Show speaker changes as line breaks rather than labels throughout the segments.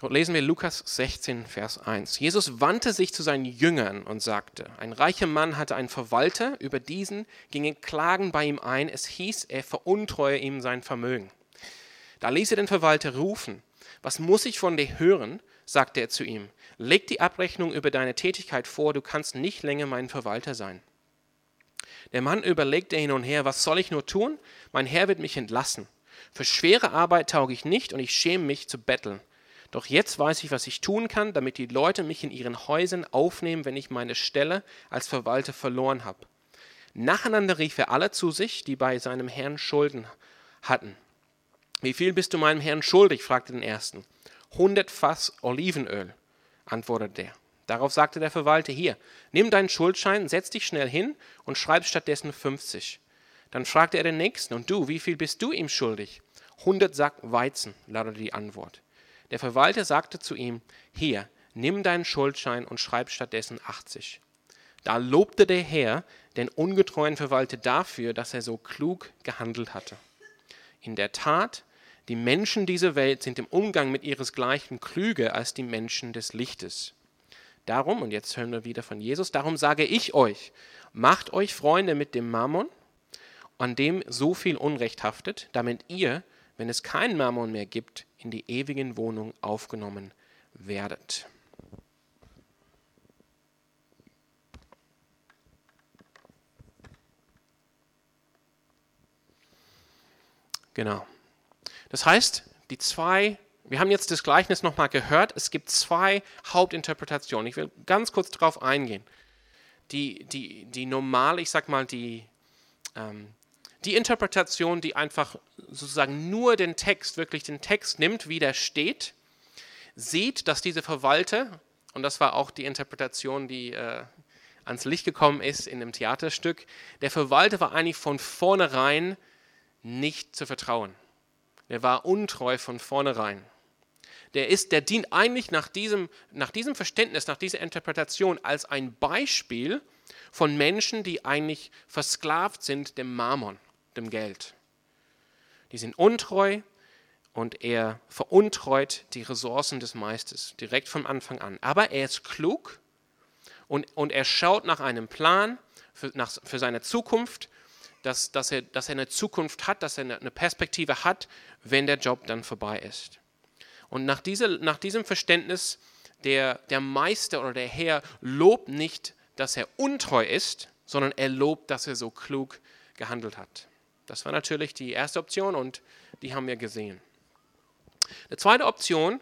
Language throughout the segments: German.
Dort lesen wir Lukas 16, Vers 1. Jesus wandte sich zu seinen Jüngern und sagte, ein reicher Mann hatte einen Verwalter, über diesen gingen Klagen bei ihm ein, es hieß, er veruntreue ihm sein Vermögen. Da ließ er den Verwalter rufen. Was muss ich von dir hören? sagte er zu ihm. Leg die Abrechnung über deine Tätigkeit vor, du kannst nicht länger mein Verwalter sein. Der Mann überlegte hin und her, was soll ich nur tun? Mein Herr wird mich entlassen. Für schwere Arbeit tauge ich nicht und ich schäme mich zu betteln. Doch jetzt weiß ich, was ich tun kann, damit die Leute mich in ihren Häusern aufnehmen, wenn ich meine Stelle als Verwalter verloren habe. Nacheinander rief er alle zu sich, die bei seinem Herrn Schulden hatten. Wie viel bist du meinem Herrn schuldig? fragte den ersten. Hundert Fass Olivenöl, antwortete der. Darauf sagte der Verwalter, hier, nimm deinen Schuldschein, setz dich schnell hin und schreib stattdessen 50. Dann fragte er den nächsten, und du, wie viel bist du ihm schuldig? Hundert Sack Weizen, lautete die Antwort. Der Verwalter sagte zu ihm, hier, nimm deinen Schuldschein und schreib stattdessen 80. Da lobte der Herr den ungetreuen Verwalter dafür, dass er so klug gehandelt hatte. In der Tat, die Menschen dieser Welt sind im Umgang mit ihresgleichen klüger als die Menschen des Lichtes. Darum, und jetzt hören wir wieder von Jesus, darum sage ich euch, macht euch Freunde mit dem Mammon, an dem so viel Unrecht haftet, damit ihr, wenn es keinen Mammon mehr gibt, in die ewigen Wohnung aufgenommen werdet. Genau. Das heißt, die zwei, wir haben jetzt das Gleichnis nochmal gehört, es gibt zwei Hauptinterpretationen. Ich will ganz kurz darauf eingehen. Die, die, die normale, ich sag mal, die, ähm, die Interpretation, die einfach sozusagen nur den Text, wirklich den Text nimmt, wie der steht, sieht, dass diese Verwalter, und das war auch die Interpretation, die äh, ans Licht gekommen ist in dem Theaterstück, der Verwalter war eigentlich von vornherein nicht zu vertrauen. Der war untreu von vornherein. Der, ist, der dient eigentlich nach diesem, nach diesem Verständnis, nach dieser Interpretation als ein Beispiel von Menschen, die eigentlich versklavt sind dem Mammon, dem Geld. Die sind untreu und er veruntreut die Ressourcen des Meisters direkt vom Anfang an. Aber er ist klug und, und er schaut nach einem Plan für, nach, für seine Zukunft dass, dass, er, dass er eine Zukunft hat, dass er eine Perspektive hat, wenn der Job dann vorbei ist. Und nach, diese, nach diesem Verständnis, der, der Meister oder der Herr lobt nicht, dass er untreu ist, sondern er lobt, dass er so klug gehandelt hat. Das war natürlich die erste Option und die haben wir gesehen. Die zweite Option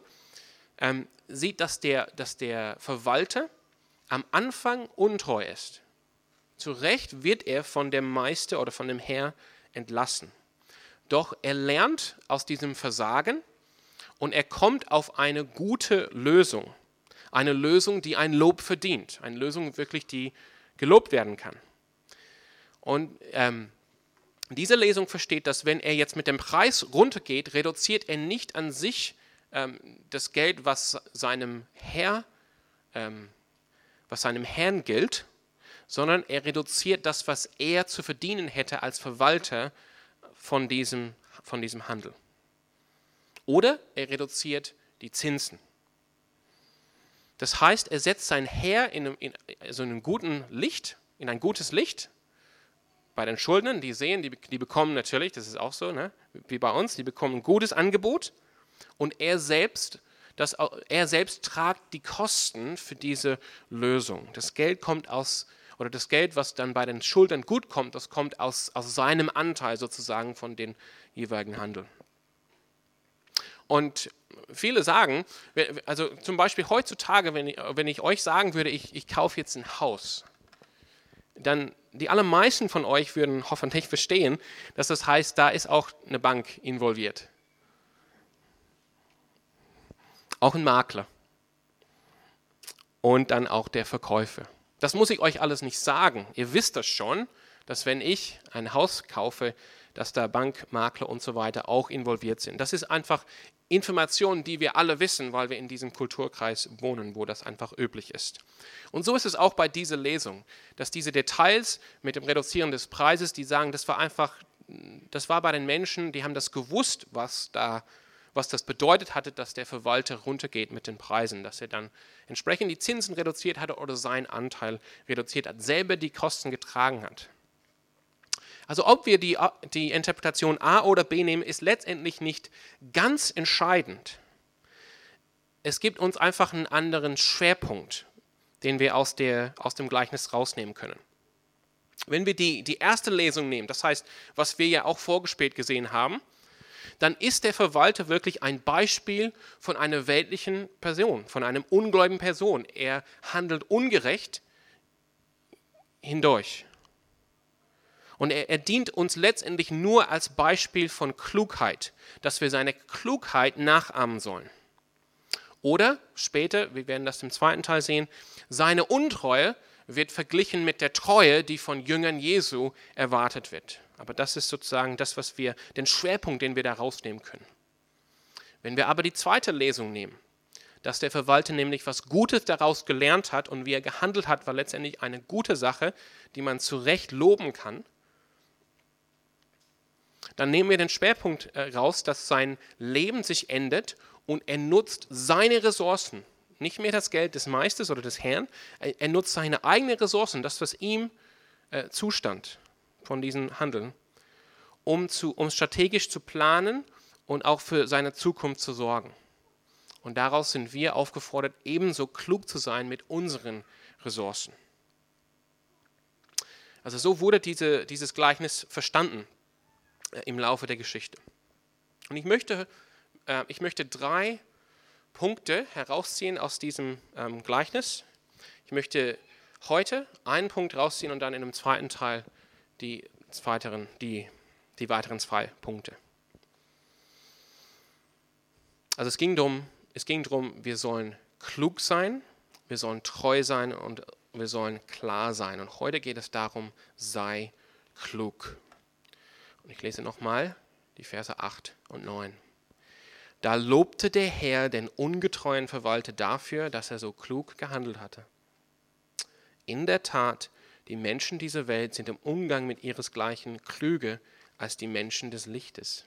ähm, sieht, dass der, dass der Verwalter am Anfang untreu ist. Zu Recht wird er von dem Meister oder von dem Herr entlassen. Doch er lernt aus diesem Versagen und er kommt auf eine gute Lösung. Eine Lösung, die ein Lob verdient. Eine Lösung wirklich, die gelobt werden kann. Und ähm, diese Lesung versteht, dass wenn er jetzt mit dem Preis runtergeht, reduziert er nicht an sich ähm, das Geld, was seinem Herr, ähm, was seinem Herrn gilt, sondern er reduziert das, was er zu verdienen hätte als Verwalter von diesem, von diesem Handel. Oder er reduziert die Zinsen. Das heißt, er setzt sein Herr in in so einem guten Licht, in ein gutes Licht. Bei den Schuldnern, die sehen, die, die bekommen natürlich, das ist auch so, ne, wie bei uns, die bekommen ein gutes Angebot und er selbst, das, er selbst tragt die Kosten für diese Lösung. Das Geld kommt aus oder das Geld, was dann bei den Schultern gut kommt, das kommt aus, aus seinem Anteil sozusagen von den jeweiligen Handel. Und viele sagen, also zum Beispiel heutzutage, wenn ich, wenn ich euch sagen würde, ich, ich kaufe jetzt ein Haus, dann die allermeisten von euch würden hoffentlich verstehen, dass das heißt, da ist auch eine Bank involviert. Auch ein Makler. Und dann auch der Verkäufer. Das muss ich euch alles nicht sagen. Ihr wisst das schon, dass wenn ich ein Haus kaufe, dass da Bankmakler und so weiter auch involviert sind. Das ist einfach Informationen, die wir alle wissen, weil wir in diesem Kulturkreis wohnen, wo das einfach üblich ist. Und so ist es auch bei dieser Lesung, dass diese Details mit dem Reduzieren des Preises, die sagen, das war einfach, das war bei den Menschen, die haben das gewusst, was da was das bedeutet hatte, dass der Verwalter runtergeht mit den Preisen, dass er dann entsprechend die Zinsen reduziert hatte oder seinen Anteil reduziert hat, selber die Kosten getragen hat. Also ob wir die, die Interpretation A oder B nehmen, ist letztendlich nicht ganz entscheidend. Es gibt uns einfach einen anderen Schwerpunkt, den wir aus, der, aus dem Gleichnis rausnehmen können. Wenn wir die, die erste Lesung nehmen, das heißt, was wir ja auch vorgespielt gesehen haben, dann ist der Verwalter wirklich ein Beispiel von einer weltlichen Person, von einem ungläubigen Person. Er handelt ungerecht hindurch. Und er, er, dient uns letztendlich nur als Beispiel von Klugheit, dass wir seine Klugheit nachahmen sollen. Oder später, wir werden das im zweiten Teil sehen, seine Untreue wird verglichen mit der Treue, die von Jüngern Jesu erwartet wird. Aber das ist sozusagen das, was wir, den Schwerpunkt, den wir da rausnehmen können. Wenn wir aber die zweite Lesung nehmen, dass der Verwalter nämlich was Gutes daraus gelernt hat und wie er gehandelt hat, war letztendlich eine gute Sache, die man zu Recht loben kann, dann nehmen wir den Schwerpunkt äh, raus, dass sein Leben sich endet und er nutzt seine Ressourcen nicht mehr das Geld des Meisters oder des Herrn. Er nutzt seine eigenen Ressourcen, das, was ihm äh, zustand von diesem Handeln, um, zu, um strategisch zu planen und auch für seine Zukunft zu sorgen. Und daraus sind wir aufgefordert, ebenso klug zu sein mit unseren Ressourcen. Also so wurde diese, dieses Gleichnis verstanden äh, im Laufe der Geschichte. Und ich möchte, äh, ich möchte drei Punkte herausziehen aus diesem ähm, Gleichnis. Ich möchte heute einen Punkt rausziehen und dann in einem zweiten Teil die weiteren, die, die weiteren zwei Punkte. Also es ging darum, es ging darum, wir sollen klug sein, wir sollen treu sein und wir sollen klar sein. Und heute geht es darum, sei klug. Und ich lese nochmal die Verse 8 und 9. Da lobte der Herr den ungetreuen Verwalter dafür, dass er so klug gehandelt hatte. In der Tat, die Menschen dieser Welt sind im Umgang mit ihresgleichen klüger als die Menschen des Lichtes.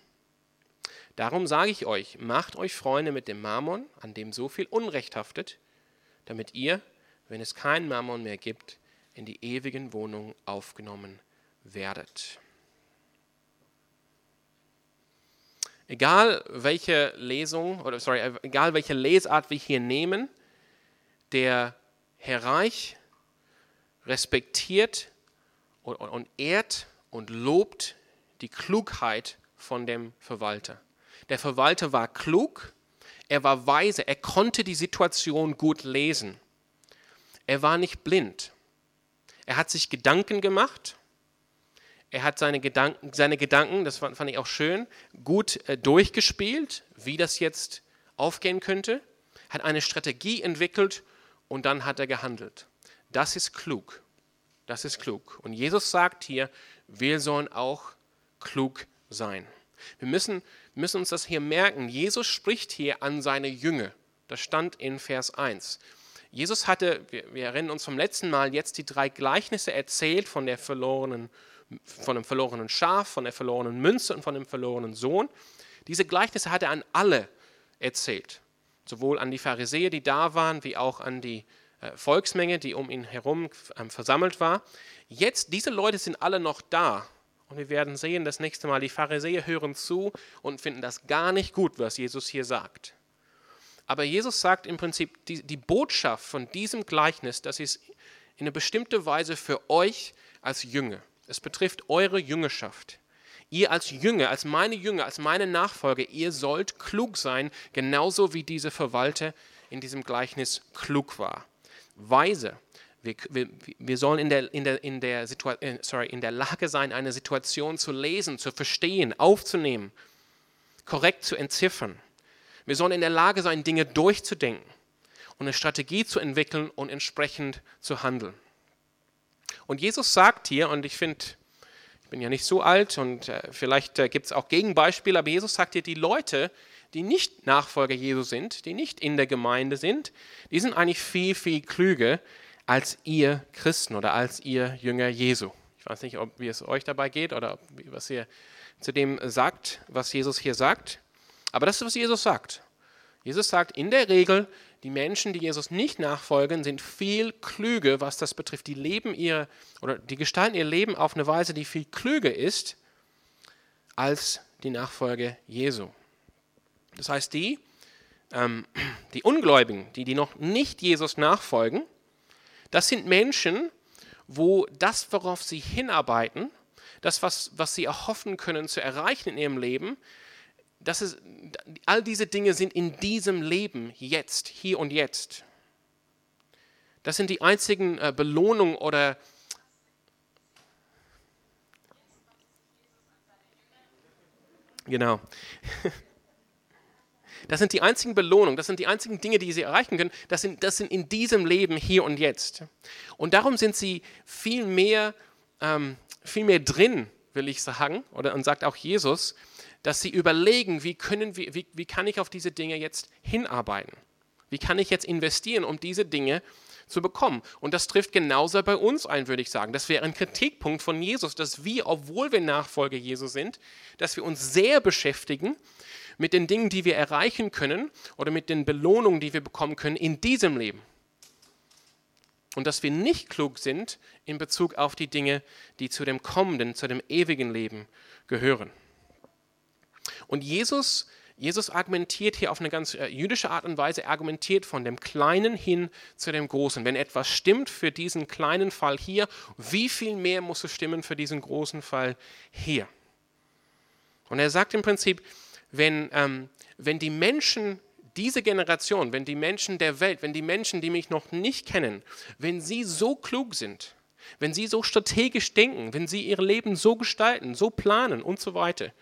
Darum sage ich euch, macht euch Freunde mit dem Mammon, an dem so viel Unrecht haftet, damit ihr, wenn es keinen Mammon mehr gibt, in die ewigen Wohnungen aufgenommen werdet. Egal welche Lesung oder sorry, egal welche Lesart wir hier nehmen, der Herr Reich respektiert und, und ehrt und lobt die Klugheit von dem Verwalter. Der Verwalter war klug, er war weise, er konnte die Situation gut lesen. Er war nicht blind. Er hat sich Gedanken gemacht er hat seine Gedanken, seine Gedanken, das fand, ich auch schön, gut äh, durchgespielt, wie das jetzt aufgehen könnte, hat eine Strategie entwickelt und dann hat er gehandelt. Das ist klug. Das ist klug. Und Jesus sagt hier, wir sollen auch klug sein. Wir müssen, müssen uns das hier merken. Jesus spricht hier an seine Jünger. Das stand in Vers 1. Jesus hatte, wir, wir erinnern uns vom letzten Mal, jetzt die drei Gleichnisse erzählt von der verlorenen von dem verlorenen Schaf, von der verlorenen Münze und von dem verlorenen Sohn. Diese Gleichnisse hat er an alle erzählt, sowohl an die Pharisäer, die da waren, wie auch an die äh, Volksmenge, die um ihn herum ähm, versammelt war. Jetzt, diese Leute sind alle noch da. Und wir werden sehen, das nächste Mal, die Pharisäer hören zu und finden das gar nicht gut, was Jesus hier sagt. Aber Jesus sagt im Prinzip, die, die Botschaft von diesem Gleichnis, das ist in einer bestimmten Weise für euch als Jünger. Es betrifft eure Jüngerschaft. Ihr als Jünger, als meine Jünger, als meine Nachfolger, ihr sollt klug sein, genauso wie dieser Verwalter in diesem Gleichnis klug war. Weise. Wir, wir, wir sollen in der, in, der, in, der äh, sorry, in der Lage sein, eine Situation zu lesen, zu verstehen, aufzunehmen, korrekt zu entziffern. Wir sollen in der Lage sein, Dinge durchzudenken und eine Strategie zu entwickeln und entsprechend zu handeln. Und Jesus sagt hier, und ich finde, ich bin ja nicht so alt und äh, vielleicht äh, gibt es auch Gegenbeispiele, aber Jesus sagt hier, die Leute, die nicht Nachfolger Jesu sind, die nicht in der Gemeinde sind, die sind eigentlich viel, viel klüger als ihr Christen oder als ihr Jünger Jesu. Ich weiß nicht, ob, wie es euch dabei geht oder was ihr zu dem sagt, was Jesus hier sagt. Aber das ist, was Jesus sagt. Jesus sagt, in der Regel, die Menschen, die Jesus nicht nachfolgen, sind viel klüger, was das betrifft. Die leben ihr oder die gestalten ihr Leben auf eine Weise, die viel klüger ist als die Nachfolge Jesu. Das heißt, die, ähm, die Ungläubigen, die, die noch nicht Jesus nachfolgen, das sind Menschen, wo das, worauf sie hinarbeiten, das, was, was sie erhoffen können zu erreichen in ihrem Leben, das ist, all diese Dinge sind in diesem Leben jetzt, hier und jetzt. Das sind die einzigen äh, Belohnungen oder Genau. Das sind die einzigen Belohnungen, das sind die einzigen Dinge, die sie erreichen können. Das sind, das sind in diesem Leben hier und jetzt. Und darum sind sie viel mehr, ähm, viel mehr drin, will ich sagen, oder und sagt auch Jesus, dass sie überlegen, wie, können wir, wie, wie kann ich auf diese Dinge jetzt hinarbeiten? Wie kann ich jetzt investieren, um diese Dinge zu bekommen? Und das trifft genauso bei uns ein, würde ich sagen. Das wäre ein Kritikpunkt von Jesus, dass wir, obwohl wir Nachfolger Jesus sind, dass wir uns sehr beschäftigen mit den Dingen, die wir erreichen können oder mit den Belohnungen, die wir bekommen können in diesem Leben. Und dass wir nicht klug sind in Bezug auf die Dinge, die zu dem kommenden, zu dem ewigen Leben gehören. Und Jesus, Jesus argumentiert hier auf eine ganz äh, jüdische Art und Weise, argumentiert von dem Kleinen hin zu dem Großen. Wenn etwas stimmt für diesen kleinen Fall hier, wie viel mehr muss es stimmen für diesen großen Fall hier? Und er sagt im Prinzip, wenn, ähm, wenn die Menschen diese Generation, wenn die Menschen der Welt, wenn die Menschen, die mich noch nicht kennen, wenn sie so klug sind, wenn sie so strategisch denken, wenn sie ihr Leben so gestalten, so planen und so weiter,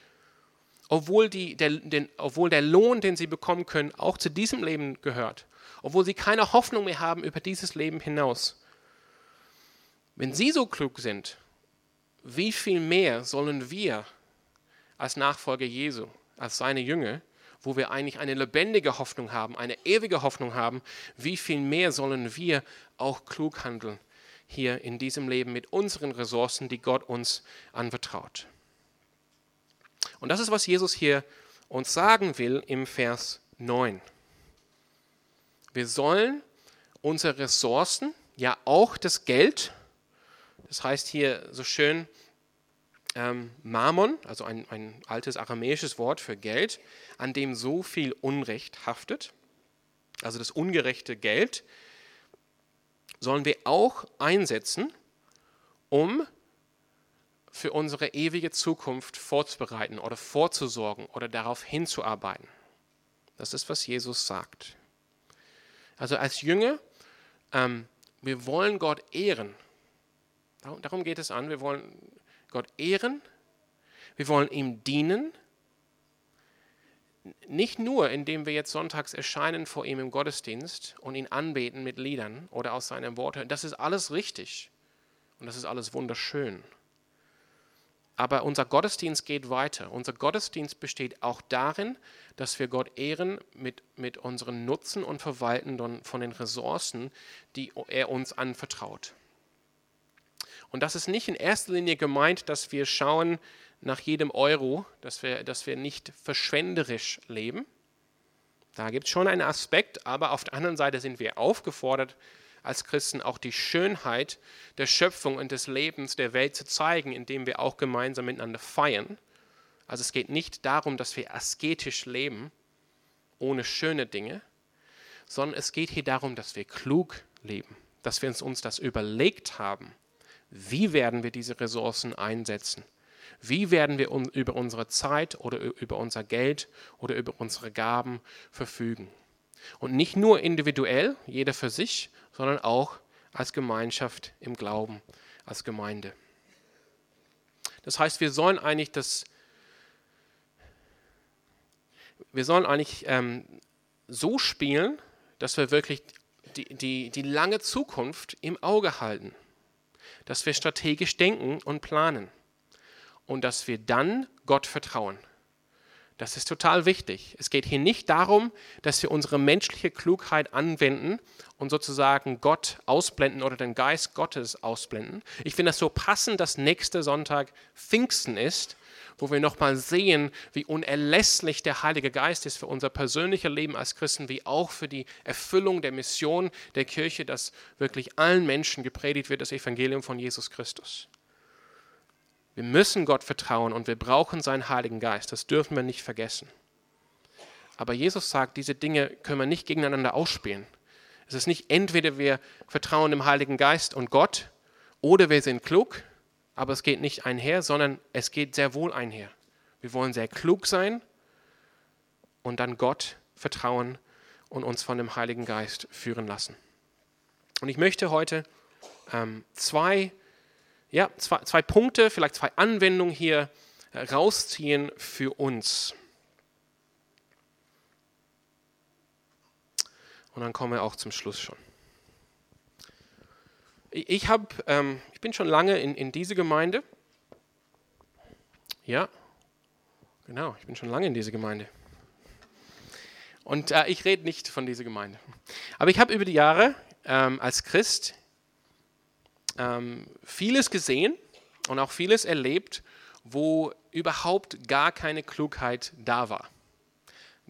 obwohl, die, der, den, obwohl der Lohn, den sie bekommen können, auch zu diesem Leben gehört, obwohl sie keine Hoffnung mehr haben über dieses Leben hinaus. Wenn sie so klug sind, wie viel mehr sollen wir als Nachfolger Jesu, als seine Jünger, wo wir eigentlich eine lebendige Hoffnung haben, eine ewige Hoffnung haben, wie viel mehr sollen wir auch klug handeln hier in diesem Leben mit unseren Ressourcen, die Gott uns anvertraut. Und das ist, was Jesus hier uns sagen will im Vers 9. Wir sollen unsere Ressourcen, ja auch das Geld, das heißt hier so schön ähm, Mammon, also ein, ein altes aramäisches Wort für Geld, an dem so viel Unrecht haftet, also das ungerechte Geld, sollen wir auch einsetzen, um für unsere ewige Zukunft vorzubereiten oder vorzusorgen oder darauf hinzuarbeiten. Das ist, was Jesus sagt. Also als Jünger, ähm, wir wollen Gott ehren. Darum geht es an. Wir wollen Gott ehren. Wir wollen ihm dienen. Nicht nur, indem wir jetzt sonntags erscheinen vor ihm im Gottesdienst und ihn anbeten mit Liedern oder aus seinem Wort hören. Das ist alles richtig und das ist alles wunderschön. Aber unser Gottesdienst geht weiter. Unser Gottesdienst besteht auch darin, dass wir Gott ehren mit, mit unseren Nutzen und Verwalten von den Ressourcen, die er uns anvertraut. Und das ist nicht in erster Linie gemeint, dass wir schauen nach jedem Euro, dass wir, dass wir nicht verschwenderisch leben. Da gibt es schon einen Aspekt, aber auf der anderen Seite sind wir aufgefordert, als Christen auch die Schönheit der Schöpfung und des Lebens der Welt zu zeigen, indem wir auch gemeinsam miteinander feiern. Also es geht nicht darum, dass wir asketisch leben, ohne schöne Dinge, sondern es geht hier darum, dass wir klug leben, dass wir uns das überlegt haben. Wie werden wir diese Ressourcen einsetzen? Wie werden wir über unsere Zeit oder über unser Geld oder über unsere Gaben verfügen? Und nicht nur individuell, jeder für sich, sondern auch als Gemeinschaft im Glauben, als Gemeinde. Das heißt, wir sollen eigentlich das, wir sollen eigentlich ähm, so spielen, dass wir wirklich die, die, die lange Zukunft im Auge halten, dass wir strategisch denken und planen und dass wir dann Gott vertrauen. Das ist total wichtig. Es geht hier nicht darum, dass wir unsere menschliche Klugheit anwenden und sozusagen Gott ausblenden oder den Geist Gottes ausblenden. Ich finde das so passend, dass nächster Sonntag Pfingsten ist, wo wir nochmal sehen, wie unerlässlich der Heilige Geist ist für unser persönliches Leben als Christen, wie auch für die Erfüllung der Mission der Kirche, dass wirklich allen Menschen gepredigt wird, das Evangelium von Jesus Christus. Wir müssen Gott vertrauen und wir brauchen seinen Heiligen Geist. Das dürfen wir nicht vergessen. Aber Jesus sagt, diese Dinge können wir nicht gegeneinander ausspielen. Es ist nicht entweder wir vertrauen dem Heiligen Geist und Gott oder wir sind klug, aber es geht nicht einher, sondern es geht sehr wohl einher. Wir wollen sehr klug sein und dann Gott vertrauen und uns von dem Heiligen Geist führen lassen. Und ich möchte heute ähm, zwei, ja, zwei, zwei Punkte, vielleicht zwei Anwendungen hier äh, rausziehen für uns. Und dann kommen wir auch zum Schluss schon. Ich, hab, ähm, ich bin schon lange in, in diese Gemeinde. Ja, genau, ich bin schon lange in dieser Gemeinde. Und äh, ich rede nicht von dieser Gemeinde. Aber ich habe über die Jahre ähm, als Christ ähm, vieles gesehen und auch vieles erlebt, wo überhaupt gar keine Klugheit da war.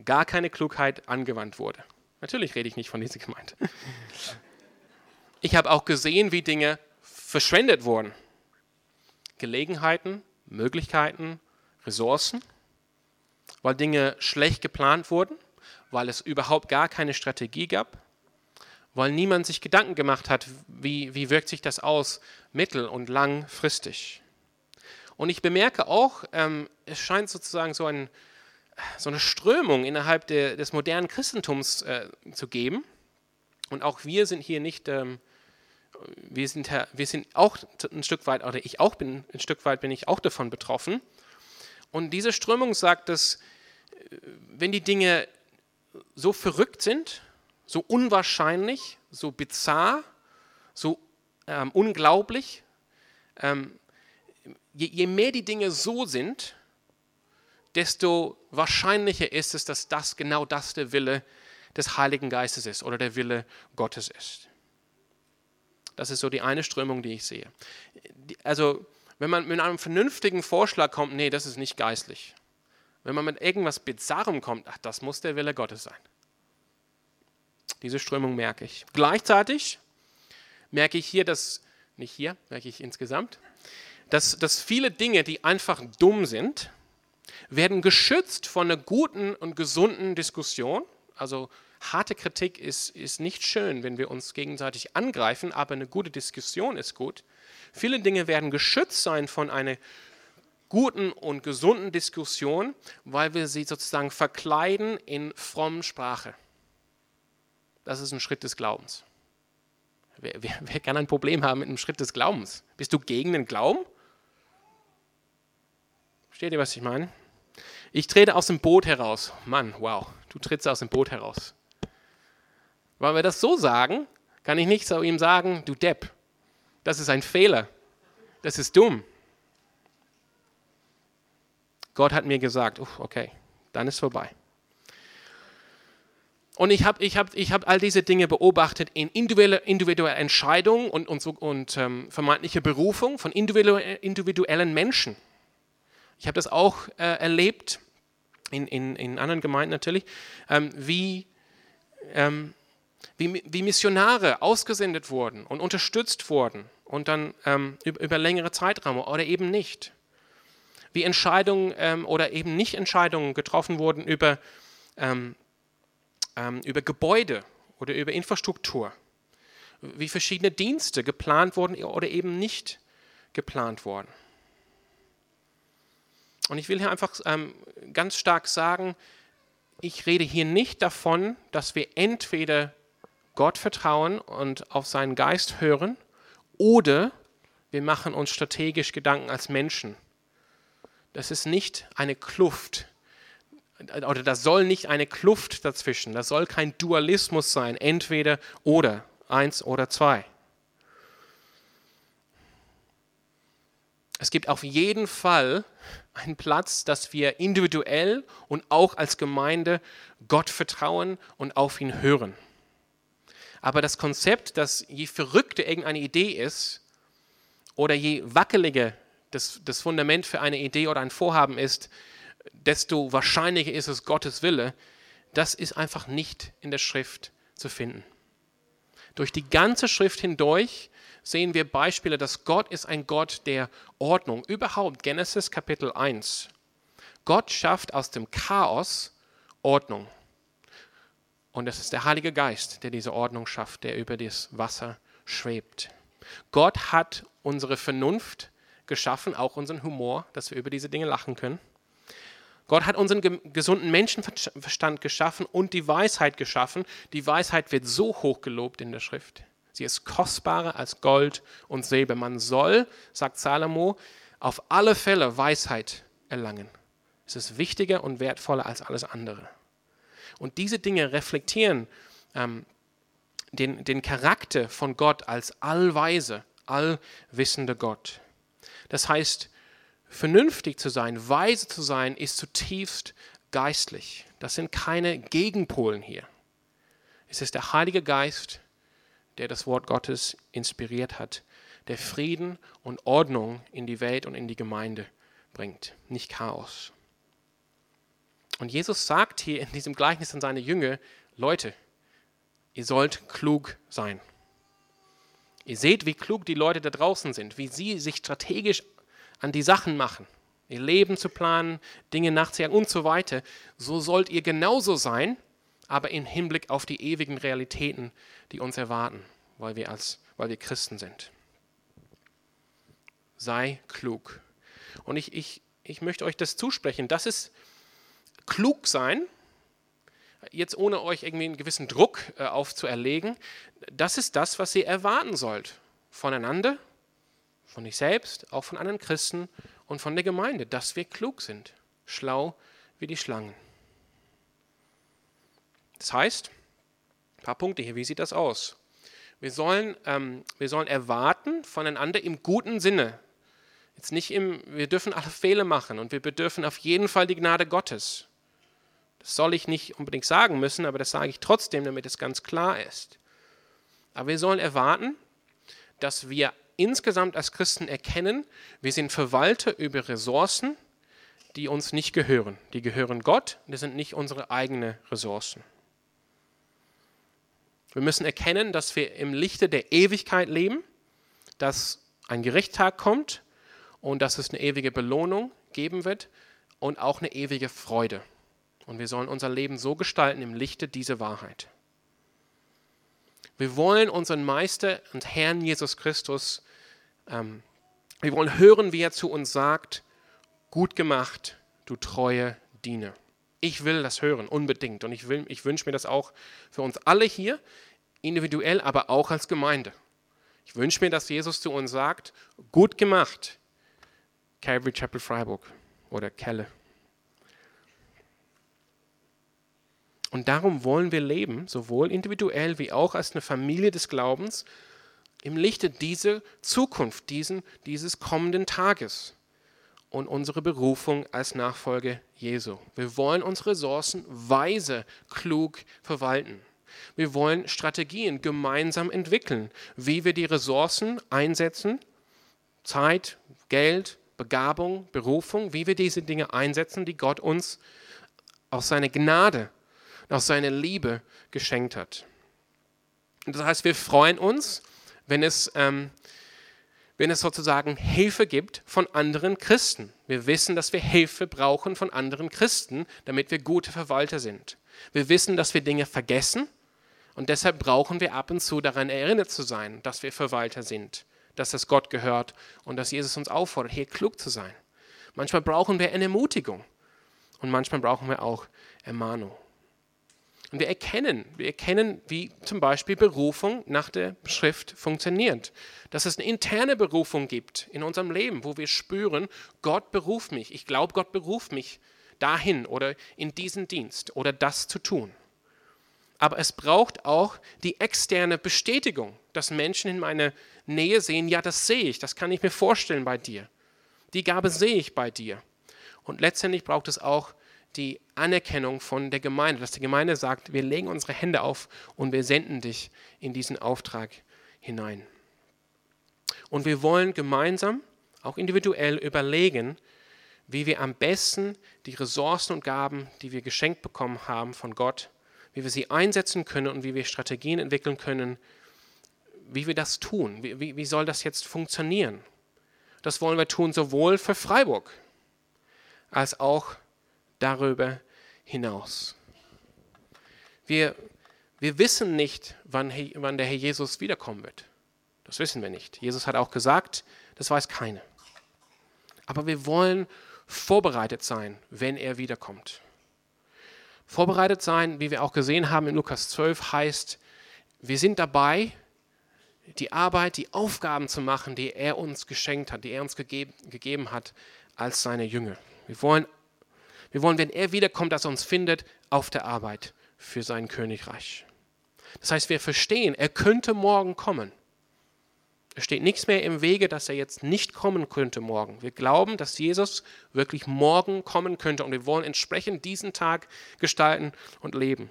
Gar keine Klugheit angewandt wurde. Natürlich rede ich nicht von dieser Gemeinde. Ich habe auch gesehen, wie Dinge verschwendet wurden. Gelegenheiten, Möglichkeiten, Ressourcen, weil Dinge schlecht geplant wurden, weil es überhaupt gar keine Strategie gab, weil niemand sich Gedanken gemacht hat, wie, wie wirkt sich das aus mittel- und langfristig. Und ich bemerke auch, ähm, es scheint sozusagen so, ein, so eine Strömung innerhalb der, des modernen Christentums äh, zu geben. Und auch wir sind hier nicht ähm, wir sind, wir sind auch ein Stück weit, oder ich auch bin, ein Stück weit bin ich auch davon betroffen. Und diese Strömung sagt, dass äh, wenn die Dinge so verrückt sind, so unwahrscheinlich, so bizarr, so ähm, unglaublich, ähm, je, je mehr die Dinge so sind, desto wahrscheinlicher ist es, dass das genau das der Wille des Heiligen Geistes ist oder der Wille Gottes ist. Das ist so die eine Strömung, die ich sehe. Also, wenn man mit einem vernünftigen Vorschlag kommt, nee, das ist nicht geistlich. Wenn man mit irgendwas Bizarrem kommt, ach, das muss der Wille Gottes sein. Diese Strömung merke ich. Gleichzeitig merke ich hier, dass, nicht hier, merke ich insgesamt, dass, dass viele Dinge, die einfach dumm sind, werden geschützt von einer guten und gesunden Diskussion. Also harte Kritik ist, ist nicht schön, wenn wir uns gegenseitig angreifen, aber eine gute Diskussion ist gut. Viele Dinge werden geschützt sein von einer guten und gesunden Diskussion, weil wir sie sozusagen verkleiden in frommen Sprache. Das ist ein Schritt des Glaubens. Wer, wer, wer, kann ein Problem haben mit einem Schritt des Glaubens? Bist du gegen den Glauben? Versteht ihr, was ich meine? Ich trete aus dem Boot heraus. Mann, wow, du trittst aus dem Boot heraus. Weil wir das so sagen, kann ich nicht zu ihm sagen, du Depp, das ist ein Fehler, das ist dumm. Gott hat mir gesagt, okay, dann ist vorbei. Und ich habe ich hab, ich hab all diese Dinge beobachtet in individueller individuelle Entscheidungen und, und, und ähm, vermeintliche Berufung von individuellen Menschen. Ich habe das auch äh, erlebt, in, in, in anderen Gemeinden natürlich, ähm, wie ähm, wie, wie Missionare ausgesendet wurden und unterstützt wurden und dann ähm, über, über, längere Zeitraum oder eben nicht. Wie Entscheidungen ähm, oder eben nicht Entscheidungen getroffen wurden über, ähm, über Gebäude oder über Infrastruktur. Wie verschiedene Dienste geplant wurden oder eben nicht geplant wurden. Und ich will hier einfach ähm, ganz stark sagen, ich rede hier nicht davon, dass wir entweder Gott vertrauen und auf seinen Geist hören oder wir machen uns strategisch Gedanken als Menschen. Das ist nicht eine Kluft oder das soll nicht eine Kluft dazwischen. Das soll kein Dualismus sein, entweder oder, eins oder zwei. Es gibt auf jeden Fall einen Platz, dass wir individuell und auch als Gemeinde Gott vertrauen und auf ihn hören. Aber das Konzept, dass je verrückter irgendeine Idee ist oder je wackeliger das, das Fundament für eine Idee oder ein Vorhaben ist, desto wahrscheinlicher ist es Gottes Wille, das ist einfach nicht in der Schrift zu finden. Durch die ganze Schrift hindurch sehen wir Beispiele, dass Gott ist ein Gott der Ordnung. Überhaupt Genesis Kapitel 1. Gott schafft aus dem Chaos Ordnung. Und es ist der Heilige Geist, der diese Ordnung schafft, der über das Wasser schwebt. Gott hat unsere Vernunft geschaffen, auch unseren Humor, dass wir über diese Dinge lachen können. Gott hat unseren gesunden Menschenverstand geschaffen und die Weisheit geschaffen. Die Weisheit wird so hoch gelobt in der Schrift. Sie ist kostbarer als Gold und Silber. Man soll, sagt Salomo, auf alle Fälle Weisheit erlangen. Es ist wichtiger und wertvoller als alles andere. Und diese Dinge reflektieren ähm, den, den Charakter von Gott als allweise, allwissender Gott. Das heißt, Vernünftig zu sein, weise zu sein, ist zutiefst geistlich. Das sind keine Gegenpolen hier. Es ist der Heilige Geist, der das Wort Gottes inspiriert hat, der Frieden und Ordnung in die Welt und in die Gemeinde bringt, nicht Chaos. Und Jesus sagt hier in diesem Gleichnis an seine Jünger, Leute, ihr sollt klug sein. Ihr seht, wie klug die Leute da draußen sind, wie sie sich strategisch an die Sachen machen, ihr Leben zu planen, Dinge nachzujagen und so weiter, so sollt ihr genauso sein, aber im Hinblick auf die ewigen Realitäten, die uns erwarten, weil wir, als, weil wir Christen sind. Sei klug. Und ich, ich, ich möchte euch das zusprechen. Das ist klug sein, jetzt ohne euch irgendwie einen gewissen Druck äh, aufzuerlegen, das ist das, was ihr erwarten sollt voneinander von dich selbst, auch von anderen Christen und von der Gemeinde, dass wir klug sind, schlau wie die Schlangen. Das heißt, ein paar Punkte hier, wie sieht das aus? Wir sollen, ähm, wir sollen erwarten voneinander im guten Sinne. Jetzt nicht im, wir dürfen alle Fehler machen und wir bedürfen auf jeden Fall die Gnade Gottes. Das soll ich nicht unbedingt sagen müssen, aber das sage ich trotzdem, damit es ganz klar ist. Aber wir sollen erwarten, dass wir insgesamt als Christen erkennen, wir sind Verwalter über Ressourcen, die uns nicht gehören. Die gehören Gott, das sind nicht unsere eigenen Ressourcen. Wir müssen erkennen, dass wir im Lichte der Ewigkeit leben, dass ein Gerichtstag kommt und dass es eine ewige Belohnung geben wird und auch eine ewige Freude. Und wir sollen unser Leben so gestalten im Lichte dieser Wahrheit. Wir wollen unseren Meister und Herrn Jesus Christus ähm, wir wollen hören, wie er zu uns sagt, gut gemacht, du treue Diener. Ich will das hören, unbedingt. Und ich, ich wünsche mir das auch für uns alle hier, individuell, aber auch als Gemeinde. Ich wünsche mir, dass Jesus zu uns sagt, gut gemacht, Calvary Chapel Freiburg oder Kelle. Und darum wollen wir leben, sowohl individuell wie auch als eine Familie des Glaubens, im Lichte dieser Zukunft, diesen, dieses kommenden Tages und unsere Berufung als Nachfolger Jesu. Wir wollen unsere Ressourcen weise, klug verwalten. Wir wollen Strategien gemeinsam entwickeln, wie wir die Ressourcen einsetzen, Zeit, Geld, Begabung, Berufung, wie wir diese Dinge einsetzen, die Gott uns aus seiner Gnade, aus seiner Liebe geschenkt hat. Das heißt, wir freuen uns wenn es, ähm, wenn es sozusagen Hilfe gibt von anderen Christen. Wir wissen, dass wir Hilfe brauchen von anderen Christen, damit wir gute Verwalter sind. Wir wissen, dass wir Dinge vergessen und deshalb brauchen wir ab und zu daran erinnert zu sein, dass wir Verwalter sind, dass das Gott gehört und dass Jesus uns auffordert, hier klug zu sein. Manchmal brauchen wir eine Ermutigung und manchmal brauchen wir auch Ermahnung. Und wir erkennen, wir erkennen, wie zum Beispiel Berufung nach der Schrift funktioniert. Dass es eine interne Berufung gibt in unserem Leben, wo wir spüren, Gott beruft mich. Ich glaube, Gott beruft mich dahin oder in diesen Dienst oder das zu tun. Aber es braucht auch die externe Bestätigung, dass Menschen in meiner Nähe sehen, ja, das sehe ich, das kann ich mir vorstellen bei dir. Die Gabe sehe ich bei dir. Und letztendlich braucht es auch die Anerkennung von der Gemeinde, dass die Gemeinde sagt, wir legen unsere Hände auf und wir senden dich in diesen Auftrag hinein. Und wir wollen gemeinsam auch individuell überlegen, wie wir am besten die Ressourcen und Gaben, die wir geschenkt bekommen haben von Gott, wie wir sie einsetzen können und wie wir Strategien entwickeln können, wie wir das tun. Wie, wie, wie soll das jetzt funktionieren? Das wollen wir tun sowohl für Freiburg als auch darüber hinaus. Wir, wir wissen nicht, wann, wann der Herr Jesus wiederkommen wird. Das wissen wir nicht. Jesus hat auch gesagt, das weiß keiner. Aber wir wollen vorbereitet sein, wenn er wiederkommt. Vorbereitet sein, wie wir auch gesehen haben in Lukas 12, heißt, wir sind dabei, die Arbeit, die Aufgaben zu machen, die er uns geschenkt hat, die er uns gegeben, gegeben hat als seine Jünger. Wir wollen, wir wollen, wenn er wiederkommt, dass er uns findet, auf der Arbeit für sein Königreich. Das heißt, wir verstehen, er könnte morgen kommen. Es steht nichts mehr im Wege, dass er jetzt nicht kommen könnte morgen. Wir glauben, dass Jesus wirklich morgen kommen könnte und wir wollen entsprechend diesen Tag gestalten und leben.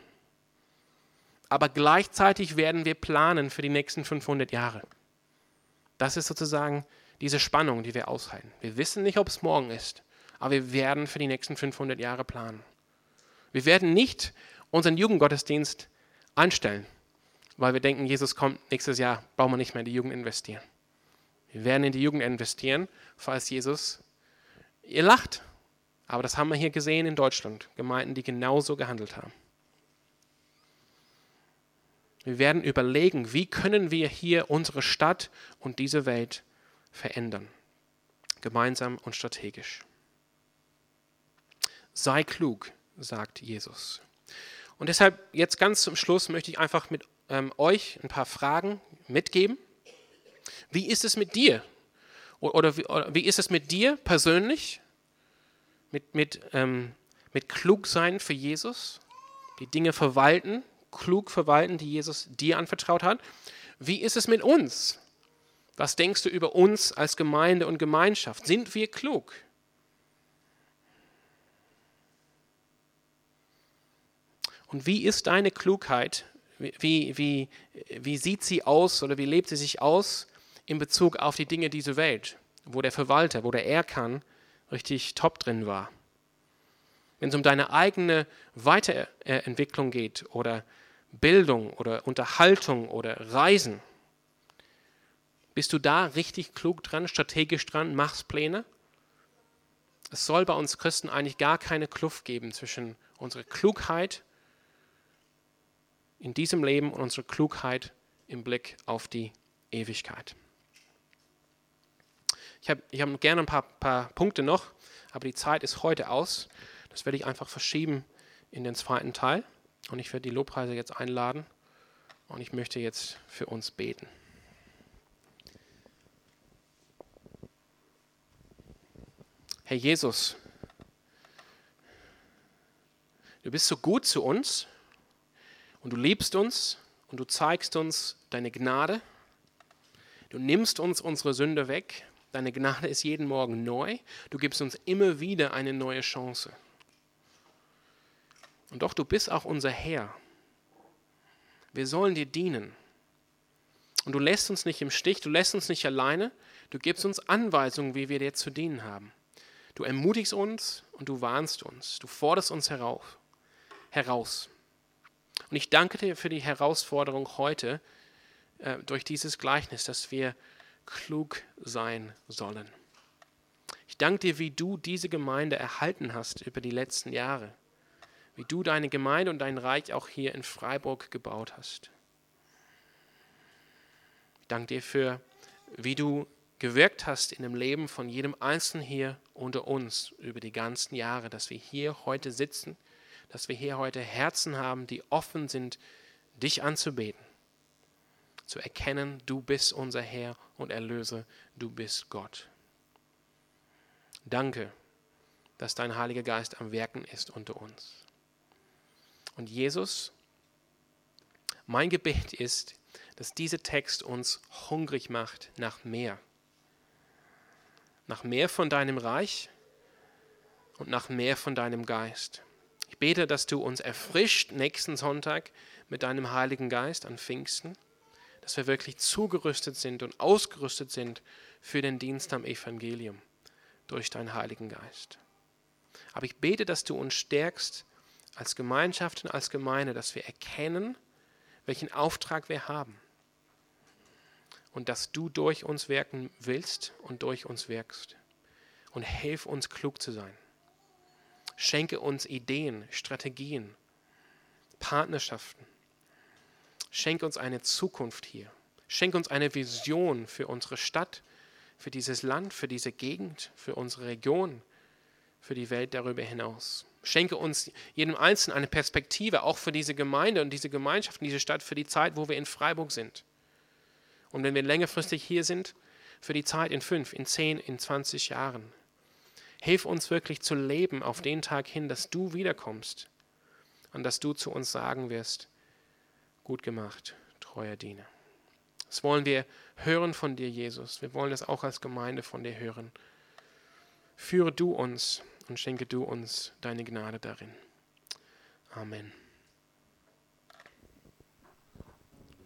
Aber gleichzeitig werden wir planen für die nächsten 500 Jahre. Das ist sozusagen diese Spannung, die wir aushalten. Wir wissen nicht, ob es morgen ist, aber wir werden für die nächsten 500 Jahre planen. Wir werden nicht unseren Jugendgottesdienst einstellen weil wir denken, Jesus kommt nächstes Jahr, brauchen wir nicht mehr in die Jugend investieren. Wir werden in die Jugend investieren, falls Jesus, ihr lacht, aber das haben wir hier gesehen in Deutschland, Gemeinden, die genauso gehandelt haben. Wir werden überlegen, wie können wir hier unsere Stadt und diese Welt verändern, gemeinsam und strategisch. Sei klug, sagt Jesus. Und deshalb jetzt ganz zum Schluss möchte ich einfach mit ähm, euch ein paar Fragen mitgeben. Wie ist es mit dir? Oder wie, oder wie ist es mit dir persönlich? Mit, mit, ähm, mit klug sein für Jesus? Die Dinge verwalten, klug verwalten, die Jesus dir anvertraut hat? Wie ist es mit uns? Was denkst du über uns als Gemeinde und Gemeinschaft? Sind wir klug? Und wie ist deine Klugheit wie, wie, wie sieht sie aus oder wie lebt sie sich aus in Bezug auf die Dinge dieser Welt, wo der Verwalter, wo der Erkan richtig top drin war? Wenn es um deine eigene Weiterentwicklung geht oder Bildung oder Unterhaltung oder Reisen, bist du da richtig klug dran, strategisch dran, machst Pläne? Es soll bei uns Christen eigentlich gar keine Kluft geben zwischen unserer Klugheit in diesem Leben und unsere Klugheit im Blick auf die Ewigkeit. Ich habe ich hab gerne ein paar, paar Punkte noch, aber die Zeit ist heute aus. Das werde ich einfach verschieben in den zweiten Teil. Und ich werde die Lobpreise jetzt einladen. Und ich möchte jetzt für uns beten. Herr Jesus, du bist so gut zu uns und du liebst uns und du zeigst uns deine Gnade. Du nimmst uns unsere Sünde weg. Deine Gnade ist jeden Morgen neu. Du gibst uns immer wieder eine neue Chance. Und doch, du bist auch unser Herr. Wir sollen dir dienen. Und du lässt uns nicht im Stich, du lässt uns nicht alleine. Du gibst uns Anweisungen, wie wir dir zu dienen haben. Du ermutigst uns und du warnst uns. Du forderst uns herauf, heraus. Und ich danke dir für die Herausforderung heute äh, durch dieses Gleichnis, dass wir klug sein sollen. Ich danke dir, wie du diese Gemeinde erhalten hast über die letzten Jahre, wie du deine Gemeinde und dein Reich auch hier in Freiburg gebaut hast. Ich danke dir für, wie du gewirkt hast in dem Leben von jedem Einzelnen hier unter uns über die ganzen Jahre, dass wir hier heute sitzen dass wir hier heute Herzen haben, die offen sind, dich anzubeten, zu erkennen, du bist unser Herr und Erlöser, du bist Gott. Danke, dass dein Heiliger Geist am Werken ist unter uns. Und Jesus, mein Gebet ist, dass dieser Text uns hungrig macht nach mehr. Nach mehr von deinem Reich und nach mehr von deinem Geist. Ich bete, dass du uns erfrischt nächsten Sonntag mit deinem Heiligen Geist an Pfingsten, dass wir wirklich zugerüstet sind und ausgerüstet sind für den Dienst am Evangelium durch deinen Heiligen Geist. Aber ich bete, dass du uns stärkst als Gemeinschaft und als Gemeinde, dass wir erkennen, welchen Auftrag wir haben. Und dass du durch uns wirken willst und durch uns wirkst. Und hilf uns klug zu sein. Schenke uns Ideen, Strategien, Partnerschaften. Schenke uns eine Zukunft hier. Schenke uns eine Vision für unsere Stadt, für dieses Land, für diese Gegend, für unsere Region, für die Welt darüber hinaus. Schenke uns jedem Einzelnen eine Perspektive, auch für diese Gemeinde und diese Gemeinschaft, diese Stadt, für die Zeit, wo wir in Freiburg sind. Und wenn wir längerfristig hier sind, für die Zeit in fünf, in zehn, in 20 Jahren. Hilf uns wirklich zu leben auf den Tag hin, dass du wiederkommst und dass du zu uns sagen wirst, gut gemacht, treuer Diener. Das wollen wir hören von dir, Jesus. Wir wollen das auch als Gemeinde von dir hören. Führe du uns und schenke du uns deine Gnade darin. Amen.